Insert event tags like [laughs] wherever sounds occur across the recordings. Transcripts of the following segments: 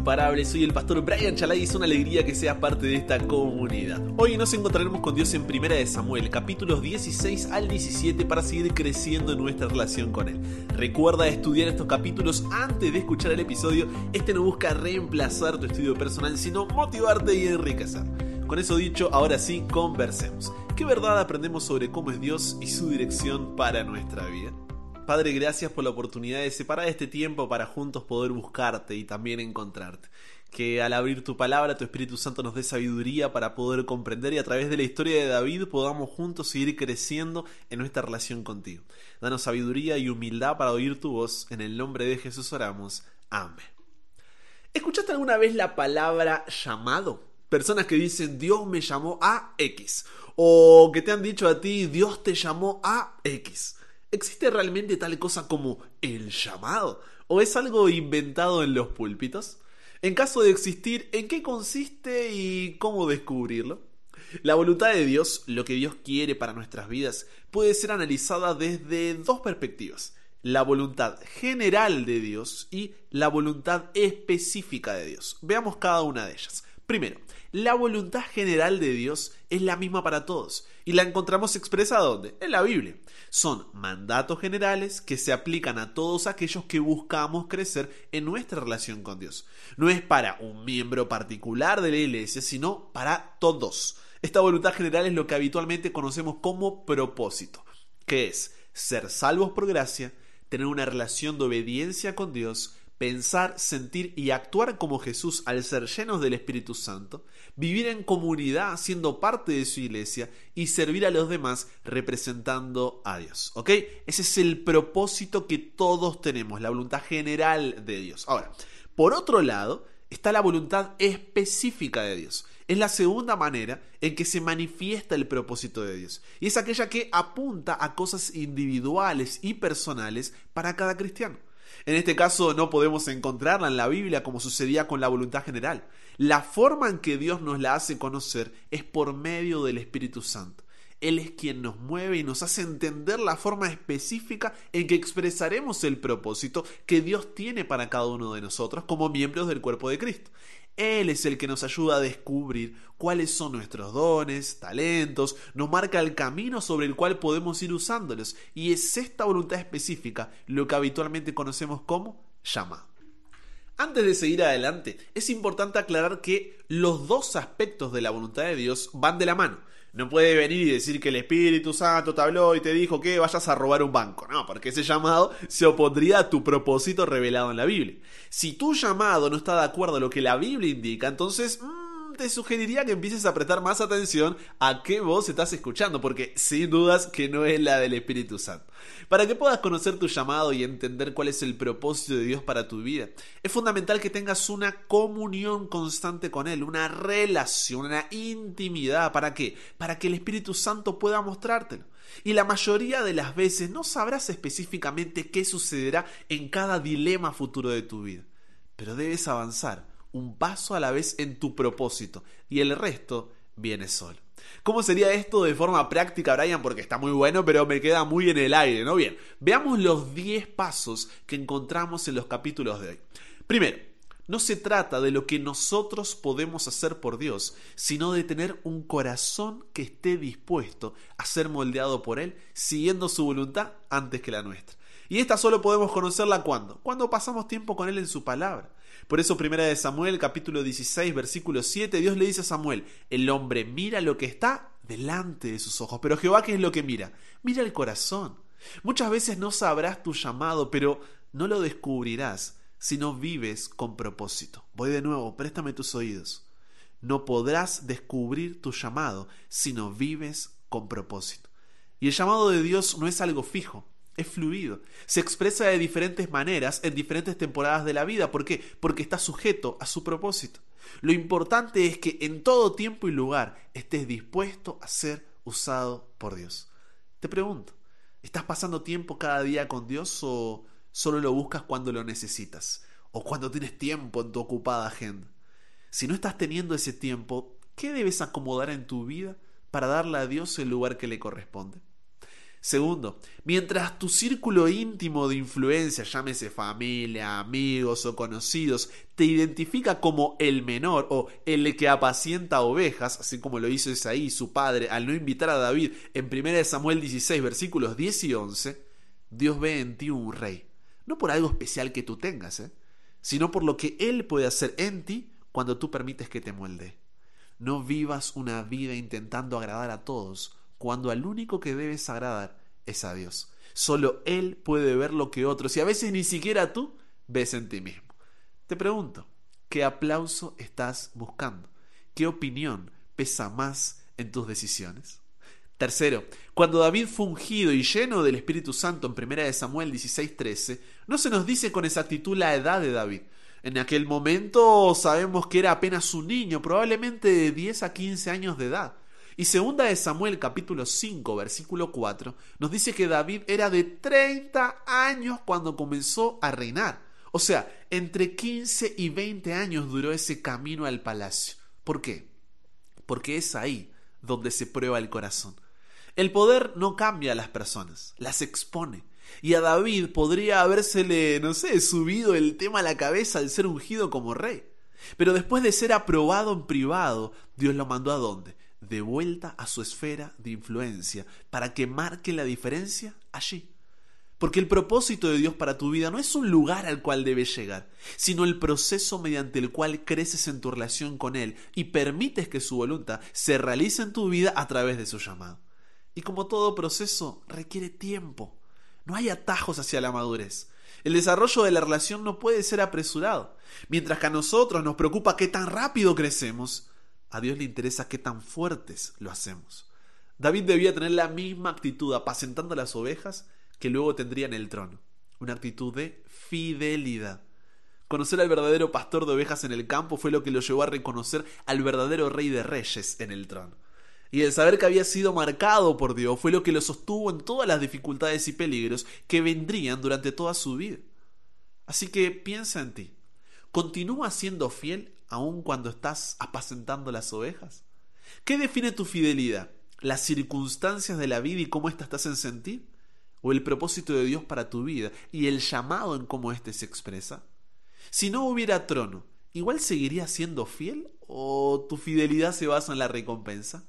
imparables, soy el pastor Brian Chalai y es una alegría que seas parte de esta comunidad. Hoy nos encontraremos con Dios en Primera de Samuel, capítulos 16 al 17 para seguir creciendo en nuestra relación con Él. Recuerda estudiar estos capítulos antes de escuchar el episodio, este no busca reemplazar tu estudio personal, sino motivarte y enriquecer. Con eso dicho, ahora sí, conversemos. ¿Qué verdad aprendemos sobre cómo es Dios y su dirección para nuestra vida? Padre, gracias por la oportunidad de separar este tiempo para juntos poder buscarte y también encontrarte. Que al abrir tu palabra, tu Espíritu Santo nos dé sabiduría para poder comprender y a través de la historia de David podamos juntos seguir creciendo en nuestra relación contigo. Danos sabiduría y humildad para oír tu voz. En el nombre de Jesús oramos. Amén. ¿Escuchaste alguna vez la palabra llamado? Personas que dicen Dios me llamó a X. O que te han dicho a ti Dios te llamó a X. ¿Existe realmente tal cosa como el llamado? ¿O es algo inventado en los púlpitos? En caso de existir, ¿en qué consiste y cómo descubrirlo? La voluntad de Dios, lo que Dios quiere para nuestras vidas, puede ser analizada desde dos perspectivas. La voluntad general de Dios y la voluntad específica de Dios. Veamos cada una de ellas. Primero, la voluntad general de Dios es la misma para todos y la encontramos expresada ¿dónde? En la Biblia. Son mandatos generales que se aplican a todos aquellos que buscamos crecer en nuestra relación con Dios. No es para un miembro particular de la iglesia, sino para todos. Esta voluntad general es lo que habitualmente conocemos como propósito, que es ser salvos por gracia, tener una relación de obediencia con Dios, pensar, sentir y actuar como Jesús al ser llenos del Espíritu Santo, vivir en comunidad siendo parte de su iglesia y servir a los demás representando a Dios. ¿Ok? Ese es el propósito que todos tenemos, la voluntad general de Dios. Ahora, por otro lado, está la voluntad específica de Dios. Es la segunda manera en que se manifiesta el propósito de Dios. Y es aquella que apunta a cosas individuales y personales para cada cristiano. En este caso no podemos encontrarla en la Biblia como sucedía con la voluntad general. La forma en que Dios nos la hace conocer es por medio del Espíritu Santo. Él es quien nos mueve y nos hace entender la forma específica en que expresaremos el propósito que Dios tiene para cada uno de nosotros como miembros del cuerpo de Cristo. Él es el que nos ayuda a descubrir cuáles son nuestros dones, talentos, nos marca el camino sobre el cual podemos ir usándolos y es esta voluntad específica lo que habitualmente conocemos como llama. Antes de seguir adelante, es importante aclarar que los dos aspectos de la voluntad de Dios van de la mano. No puede venir y decir que el Espíritu Santo te habló y te dijo que vayas a robar un banco. No, porque ese llamado se opondría a tu propósito revelado en la Biblia. Si tu llamado no está de acuerdo a lo que la Biblia indica, entonces... Mm, te sugeriría que empieces a prestar más atención a qué voz estás escuchando, porque sin dudas que no es la del Espíritu Santo. Para que puedas conocer tu llamado y entender cuál es el propósito de Dios para tu vida, es fundamental que tengas una comunión constante con Él, una relación, una intimidad. ¿Para qué? Para que el Espíritu Santo pueda mostrártelo. Y la mayoría de las veces no sabrás específicamente qué sucederá en cada dilema futuro de tu vida, pero debes avanzar un paso a la vez en tu propósito y el resto viene solo. ¿Cómo sería esto de forma práctica, Brian? Porque está muy bueno, pero me queda muy en el aire, ¿no? Bien, veamos los 10 pasos que encontramos en los capítulos de hoy. Primero, no se trata de lo que nosotros podemos hacer por Dios, sino de tener un corazón que esté dispuesto a ser moldeado por Él, siguiendo su voluntad antes que la nuestra. Y esta solo podemos conocerla cuando? Cuando pasamos tiempo con Él en su palabra. Por eso, primera de Samuel, capítulo 16, versículo 7, Dios le dice a Samuel, el hombre mira lo que está delante de sus ojos. Pero Jehová, ¿qué es lo que mira? Mira el corazón. Muchas veces no sabrás tu llamado, pero no lo descubrirás si no vives con propósito. Voy de nuevo, préstame tus oídos. No podrás descubrir tu llamado si no vives con propósito. Y el llamado de Dios no es algo fijo es fluido. Se expresa de diferentes maneras en diferentes temporadas de la vida. ¿Por qué? Porque está sujeto a su propósito. Lo importante es que en todo tiempo y lugar estés dispuesto a ser usado por Dios. Te pregunto, ¿estás pasando tiempo cada día con Dios o solo lo buscas cuando lo necesitas? ¿O cuando tienes tiempo en tu ocupada agenda? Si no estás teniendo ese tiempo, ¿qué debes acomodar en tu vida para darle a Dios el lugar que le corresponde? Segundo, mientras tu círculo íntimo de influencia, llámese familia, amigos o conocidos, te identifica como el menor o el que apacienta ovejas, así como lo hizo Isaí, su padre, al no invitar a David en 1 Samuel 16, versículos 10 y 11, Dios ve en ti un rey. No por algo especial que tú tengas, ¿eh? sino por lo que Él puede hacer en ti cuando tú permites que te molde. No vivas una vida intentando agradar a todos, cuando al único que debes agradar es a Dios. Solo Él puede ver lo que otros y a veces ni siquiera tú ves en ti mismo. Te pregunto, ¿qué aplauso estás buscando? ¿Qué opinión pesa más en tus decisiones? Tercero, cuando David fue ungido y lleno del Espíritu Santo en 1 Samuel 16:13, no se nos dice con exactitud la edad de David. En aquel momento sabemos que era apenas un niño, probablemente de 10 a 15 años de edad. Y segunda de Samuel capítulo 5 versículo 4 nos dice que David era de 30 años cuando comenzó a reinar. O sea, entre 15 y 20 años duró ese camino al palacio. ¿Por qué? Porque es ahí donde se prueba el corazón. El poder no cambia a las personas, las expone. Y a David podría habérsele, no sé, subido el tema a la cabeza al ser ungido como rey. Pero después de ser aprobado en privado, Dios lo mandó a dónde? De vuelta a su esfera de influencia para que marque la diferencia allí. Porque el propósito de Dios para tu vida no es un lugar al cual debes llegar, sino el proceso mediante el cual creces en tu relación con Él y permites que su voluntad se realice en tu vida a través de su llamado. Y como todo proceso, requiere tiempo. No hay atajos hacia la madurez. El desarrollo de la relación no puede ser apresurado. Mientras que a nosotros nos preocupa qué tan rápido crecemos, a Dios le interesa qué tan fuertes lo hacemos. David debía tener la misma actitud apacentando las ovejas que luego tendría en el trono. Una actitud de fidelidad. Conocer al verdadero pastor de ovejas en el campo fue lo que lo llevó a reconocer al verdadero rey de reyes en el trono. Y el saber que había sido marcado por Dios fue lo que lo sostuvo en todas las dificultades y peligros que vendrían durante toda su vida. Así que piensa en ti. ¿Continúa siendo fiel aun cuando estás apacentando las ovejas? ¿Qué define tu fidelidad? ¿Las circunstancias de la vida y cómo éstas te hacen sentir? ¿O el propósito de Dios para tu vida y el llamado en cómo éste se expresa? Si no hubiera trono, ¿igual seguirías siendo fiel o tu fidelidad se basa en la recompensa?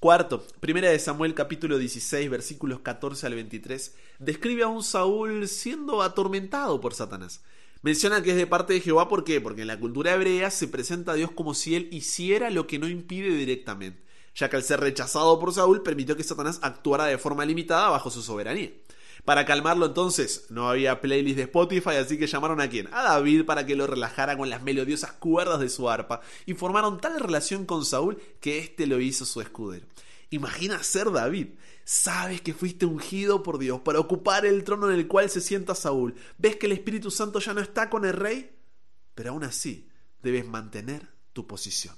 Cuarto, primera de Samuel capítulo 16 versículos 14 al 23, describe a un Saúl siendo atormentado por Satanás. Menciona que es de parte de Jehová, ¿por qué? Porque en la cultura hebrea se presenta a Dios como si él hiciera lo que no impide directamente, ya que al ser rechazado por Saúl permitió que Satanás actuara de forma limitada bajo su soberanía. Para calmarlo entonces, no había playlist de Spotify, así que llamaron a quién? A David para que lo relajara con las melodiosas cuerdas de su arpa y formaron tal relación con Saúl que éste lo hizo su escudero. Imagina ser David. Sabes que fuiste ungido por Dios para ocupar el trono en el cual se sienta Saúl. Ves que el Espíritu Santo ya no está con el rey, pero aún así debes mantener tu posición.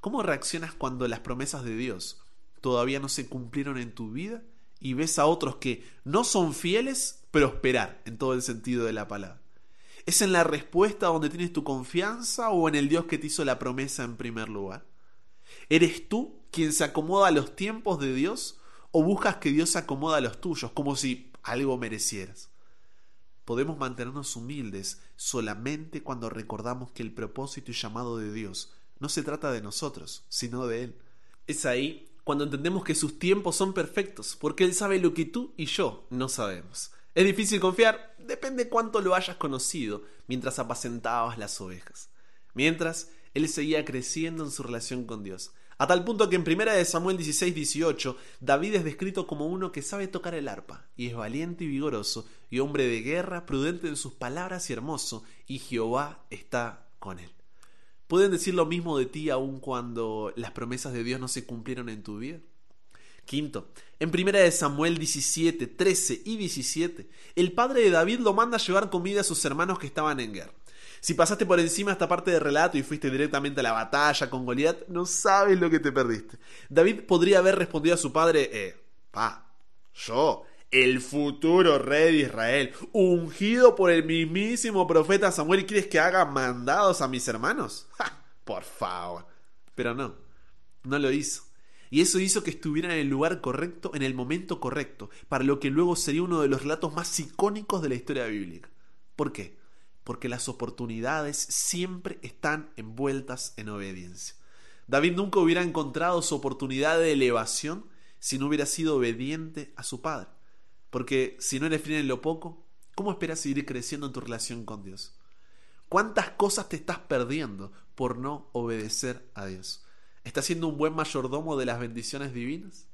¿Cómo reaccionas cuando las promesas de Dios todavía no se cumplieron en tu vida y ves a otros que no son fieles prosperar en todo el sentido de la palabra? ¿Es en la respuesta donde tienes tu confianza o en el Dios que te hizo la promesa en primer lugar? ¿Eres tú quien se acomoda a los tiempos de Dios o buscas que Dios acomoda a los tuyos como si algo merecieras? Podemos mantenernos humildes solamente cuando recordamos que el propósito y llamado de Dios no se trata de nosotros, sino de Él. Es ahí cuando entendemos que sus tiempos son perfectos, porque Él sabe lo que tú y yo no sabemos. ¿Es difícil confiar? Depende cuánto lo hayas conocido mientras apacentabas las ovejas. Mientras, él seguía creciendo en su relación con Dios. A tal punto que en 1 Samuel 16, 18, David es descrito como uno que sabe tocar el arpa, y es valiente y vigoroso, y hombre de guerra, prudente en sus palabras y hermoso, y Jehová está con él. ¿Pueden decir lo mismo de ti aun cuando las promesas de Dios no se cumplieron en tu vida? Quinto, en 1 Samuel 17, 13 y 17, el padre de David lo manda a llevar comida a sus hermanos que estaban en guerra. Si pasaste por encima esta parte del relato y fuiste directamente a la batalla con Goliat, no sabes lo que te perdiste. David podría haber respondido a su padre, eh, pa, yo, el futuro rey de Israel, ungido por el mismísimo profeta Samuel, ¿quieres que haga mandados a mis hermanos? ¡Ja! Por favor. Pero no, no lo hizo. Y eso hizo que estuviera en el lugar correcto, en el momento correcto, para lo que luego sería uno de los relatos más icónicos de la historia bíblica. ¿Por qué? Porque las oportunidades siempre están envueltas en obediencia. David nunca hubiera encontrado su oportunidad de elevación si no hubiera sido obediente a su padre. Porque si no eres fiel en lo poco, ¿cómo esperas seguir creciendo en tu relación con Dios? ¿Cuántas cosas te estás perdiendo por no obedecer a Dios? ¿Estás siendo un buen mayordomo de las bendiciones divinas?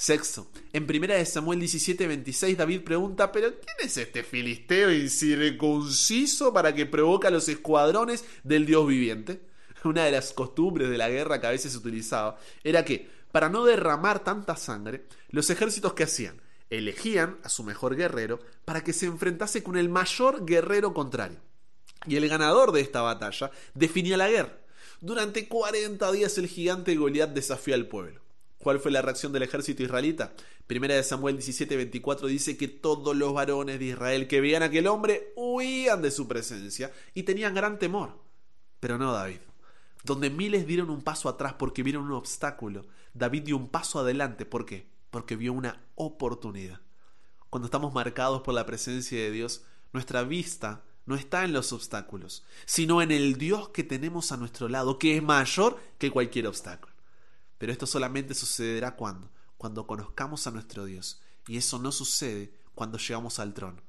Sexto, en 1 Samuel 17, 26, David pregunta, pero ¿quién es este filisteo incircunciso para que provoque a los escuadrones del Dios viviente? [laughs] Una de las costumbres de la guerra que a veces se utilizaba era que, para no derramar tanta sangre, los ejércitos que hacían, elegían a su mejor guerrero para que se enfrentase con el mayor guerrero contrario. Y el ganador de esta batalla definía la guerra. Durante 40 días el gigante Goliat desafió al pueblo. ¿Cuál fue la reacción del ejército israelita? Primera de Samuel 17:24 dice que todos los varones de Israel que veían a aquel hombre huían de su presencia y tenían gran temor. Pero no David. Donde miles dieron un paso atrás porque vieron un obstáculo, David dio un paso adelante. ¿Por qué? Porque vio una oportunidad. Cuando estamos marcados por la presencia de Dios, nuestra vista no está en los obstáculos, sino en el Dios que tenemos a nuestro lado, que es mayor que cualquier obstáculo. Pero esto solamente sucederá cuando, cuando conozcamos a nuestro Dios. Y eso no sucede cuando llegamos al trono,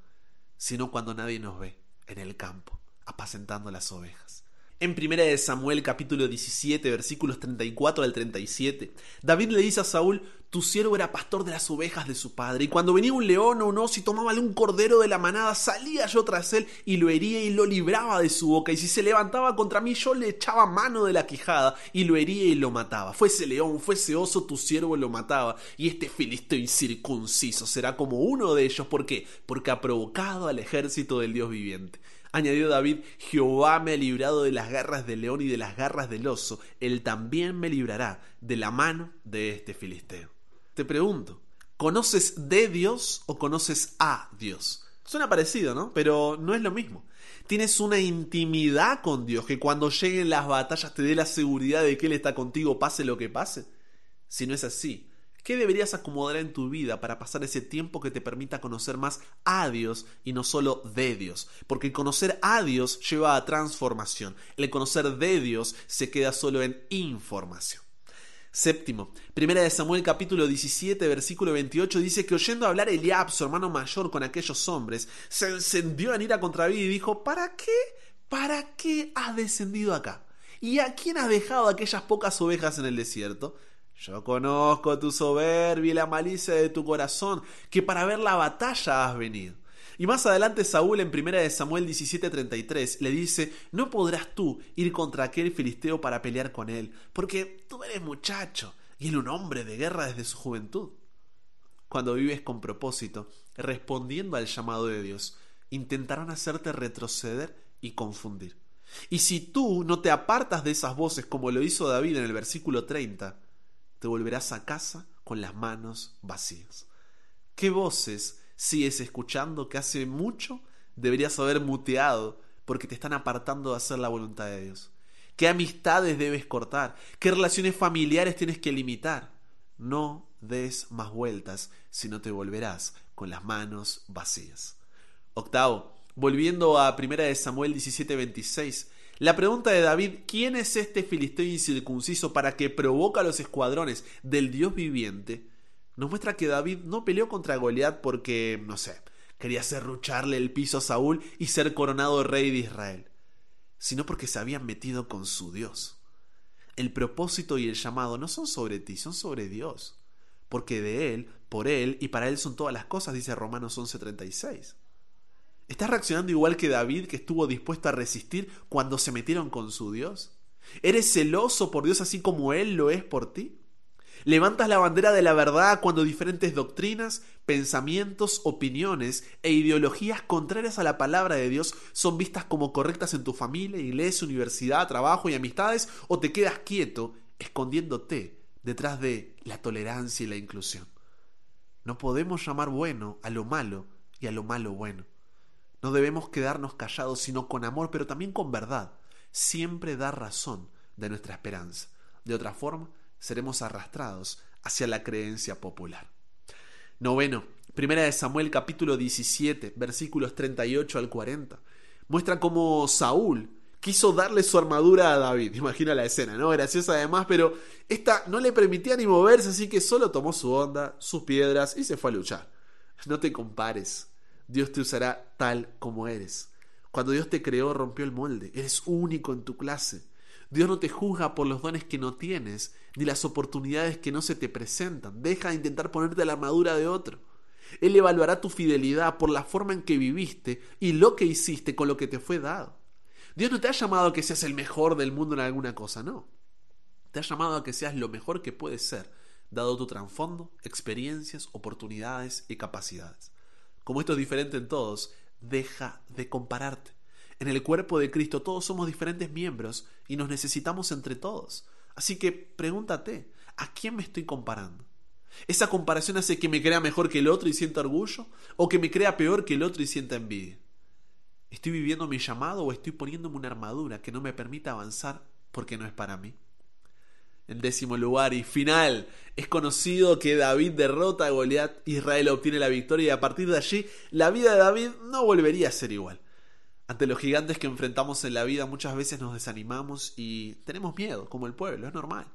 sino cuando nadie nos ve en el campo, apacentando las ovejas. En 1 Samuel capítulo 17 versículos 34 al 37, David le dice a Saúl, tu siervo era pastor de las ovejas de su padre, y cuando venía un león o un oso y tomaba un cordero de la manada, salía yo tras él y lo hería y lo libraba de su boca, y si se levantaba contra mí, yo le echaba mano de la quijada y lo hería y lo mataba. Fuese león, fuese oso, tu siervo lo mataba, y este filisteo incircunciso será como uno de ellos. ¿Por qué? Porque ha provocado al ejército del Dios viviente. Añadió David, Jehová me ha librado de las garras del león y de las garras del oso, él también me librará de la mano de este filisteo. Te pregunto, ¿conoces de Dios o conoces a Dios? Suena parecido, ¿no? Pero no es lo mismo. Tienes una intimidad con Dios que cuando lleguen las batallas te dé la seguridad de que Él está contigo, pase lo que pase. Si no es así, ¿Qué deberías acomodar en tu vida para pasar ese tiempo que te permita conocer más a Dios y no solo de Dios? Porque el conocer a Dios lleva a transformación. El conocer de Dios se queda solo en información. Séptimo, primera de Samuel capítulo 17 versículo 28 dice que oyendo hablar Eliab, su hermano mayor, con aquellos hombres, se encendió en ira contra David y dijo, ¿para qué? ¿Para qué has descendido acá? ¿Y a quién has dejado aquellas pocas ovejas en el desierto? Yo conozco tu soberbia y la malicia de tu corazón, que para ver la batalla has venido. Y más adelante Saúl en 1 Samuel 17:33 le dice, no podrás tú ir contra aquel filisteo para pelear con él, porque tú eres muchacho y él un hombre de guerra desde su juventud. Cuando vives con propósito, respondiendo al llamado de Dios, intentarán hacerte retroceder y confundir. Y si tú no te apartas de esas voces como lo hizo David en el versículo 30, te volverás a casa con las manos vacías. ¿Qué voces sigues escuchando que hace mucho deberías haber muteado porque te están apartando de hacer la voluntad de Dios? ¿Qué amistades debes cortar? ¿Qué relaciones familiares tienes que limitar? No des más vueltas, si no te volverás con las manos vacías. Octavo, volviendo a 1 Samuel 17:26, la pregunta de David, ¿quién es este filisteo incircunciso para que provoca a los escuadrones del Dios viviente? Nos muestra que David no peleó contra Goliat porque, no sé, quería serrucharle el piso a Saúl y ser coronado rey de Israel, sino porque se habían metido con su Dios. El propósito y el llamado no son sobre ti, son sobre Dios, porque de Él, por Él y para Él son todas las cosas, dice Romanos 11:36. ¿Estás reaccionando igual que David que estuvo dispuesto a resistir cuando se metieron con su Dios? ¿Eres celoso por Dios así como Él lo es por ti? ¿Levantas la bandera de la verdad cuando diferentes doctrinas, pensamientos, opiniones e ideologías contrarias a la palabra de Dios son vistas como correctas en tu familia, iglesia, universidad, trabajo y amistades? ¿O te quedas quieto escondiéndote detrás de la tolerancia y la inclusión? No podemos llamar bueno a lo malo y a lo malo bueno. No debemos quedarnos callados, sino con amor, pero también con verdad. Siempre dar razón de nuestra esperanza. De otra forma, seremos arrastrados hacia la creencia popular. Noveno, primera de Samuel capítulo 17, versículos 38 al 40. Muestra cómo Saúl quiso darle su armadura a David. [laughs] Imagina la escena, ¿no? Graciosa además, pero esta no le permitía ni moverse, así que solo tomó su onda, sus piedras y se fue a luchar. No te compares. Dios te usará tal como eres. Cuando Dios te creó, rompió el molde. Eres único en tu clase. Dios no te juzga por los dones que no tienes, ni las oportunidades que no se te presentan. Deja de intentar ponerte la armadura de otro. Él evaluará tu fidelidad por la forma en que viviste y lo que hiciste con lo que te fue dado. Dios no te ha llamado a que seas el mejor del mundo en alguna cosa, no. Te ha llamado a que seas lo mejor que puedes ser, dado tu trasfondo, experiencias, oportunidades y capacidades. Como esto es diferente en todos, deja de compararte. En el cuerpo de Cristo todos somos diferentes miembros y nos necesitamos entre todos. Así que pregúntate, ¿a quién me estoy comparando? ¿Esa comparación hace que me crea mejor que el otro y sienta orgullo? ¿O que me crea peor que el otro y sienta envidia? ¿Estoy viviendo mi llamado o estoy poniéndome una armadura que no me permita avanzar porque no es para mí? En décimo lugar y final, es conocido que David derrota a Goliat, Israel obtiene la victoria y a partir de allí la vida de David no volvería a ser igual. Ante los gigantes que enfrentamos en la vida muchas veces nos desanimamos y tenemos miedo, como el pueblo, es normal.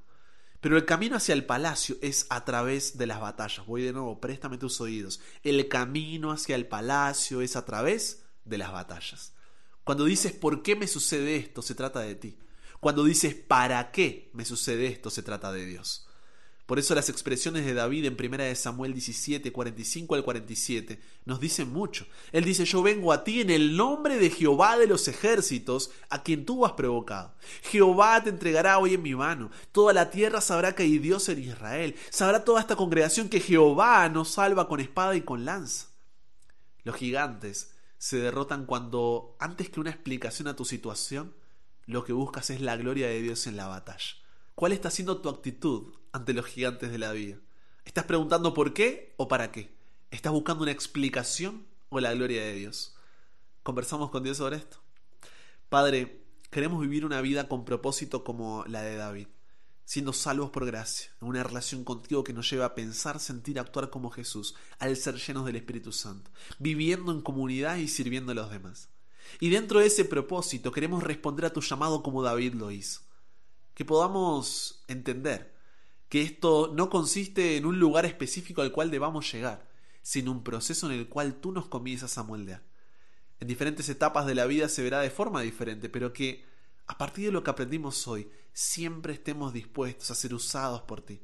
Pero el camino hacia el palacio es a través de las batallas. Voy de nuevo, préstame tus oídos. El camino hacia el palacio es a través de las batallas. Cuando dices ¿por qué me sucede esto? se trata de ti. Cuando dices ¿para qué me sucede esto? se trata de Dios. Por eso las expresiones de David en 1 Samuel 17, 45 al 47 nos dicen mucho. Él dice, yo vengo a ti en el nombre de Jehová de los ejércitos, a quien tú has provocado. Jehová te entregará hoy en mi mano. Toda la tierra sabrá que hay Dios en Israel. Sabrá toda esta congregación que Jehová nos salva con espada y con lanza. Los gigantes se derrotan cuando, antes que una explicación a tu situación, lo que buscas es la gloria de Dios en la batalla. ¿Cuál está siendo tu actitud ante los gigantes de la vida? ¿Estás preguntando por qué o para qué? ¿Estás buscando una explicación o la gloria de Dios? ¿Conversamos con Dios sobre esto? Padre, queremos vivir una vida con propósito como la de David, siendo salvos por gracia, en una relación contigo que nos lleva a pensar, sentir, actuar como Jesús, al ser llenos del Espíritu Santo, viviendo en comunidad y sirviendo a los demás. Y dentro de ese propósito queremos responder a tu llamado como David lo hizo. Que podamos entender que esto no consiste en un lugar específico al cual debamos llegar, sino un proceso en el cual tú nos comienzas a moldear. En diferentes etapas de la vida se verá de forma diferente, pero que a partir de lo que aprendimos hoy, siempre estemos dispuestos a ser usados por ti.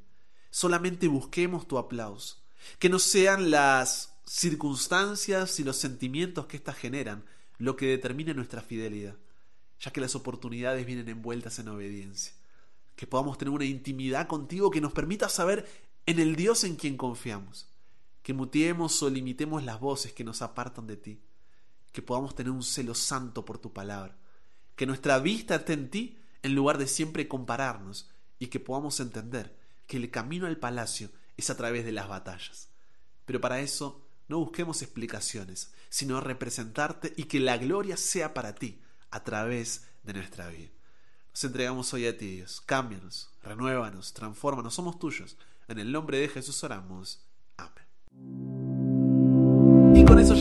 Solamente busquemos tu aplauso. Que no sean las circunstancias y los sentimientos que éstas generan lo que determine nuestra fidelidad, ya que las oportunidades vienen envueltas en obediencia. Que podamos tener una intimidad contigo que nos permita saber en el Dios en quien confiamos. Que mutiemos o limitemos las voces que nos apartan de ti. Que podamos tener un celo santo por tu palabra. Que nuestra vista esté en ti en lugar de siempre compararnos y que podamos entender que el camino al palacio es a través de las batallas. Pero para eso no busquemos explicaciones, sino representarte y que la gloria sea para ti a través de nuestra vida. Nos entregamos hoy a ti, Dios. Cámbianos, renuévanos, transfórmanos, somos tuyos. En el nombre de Jesús oramos.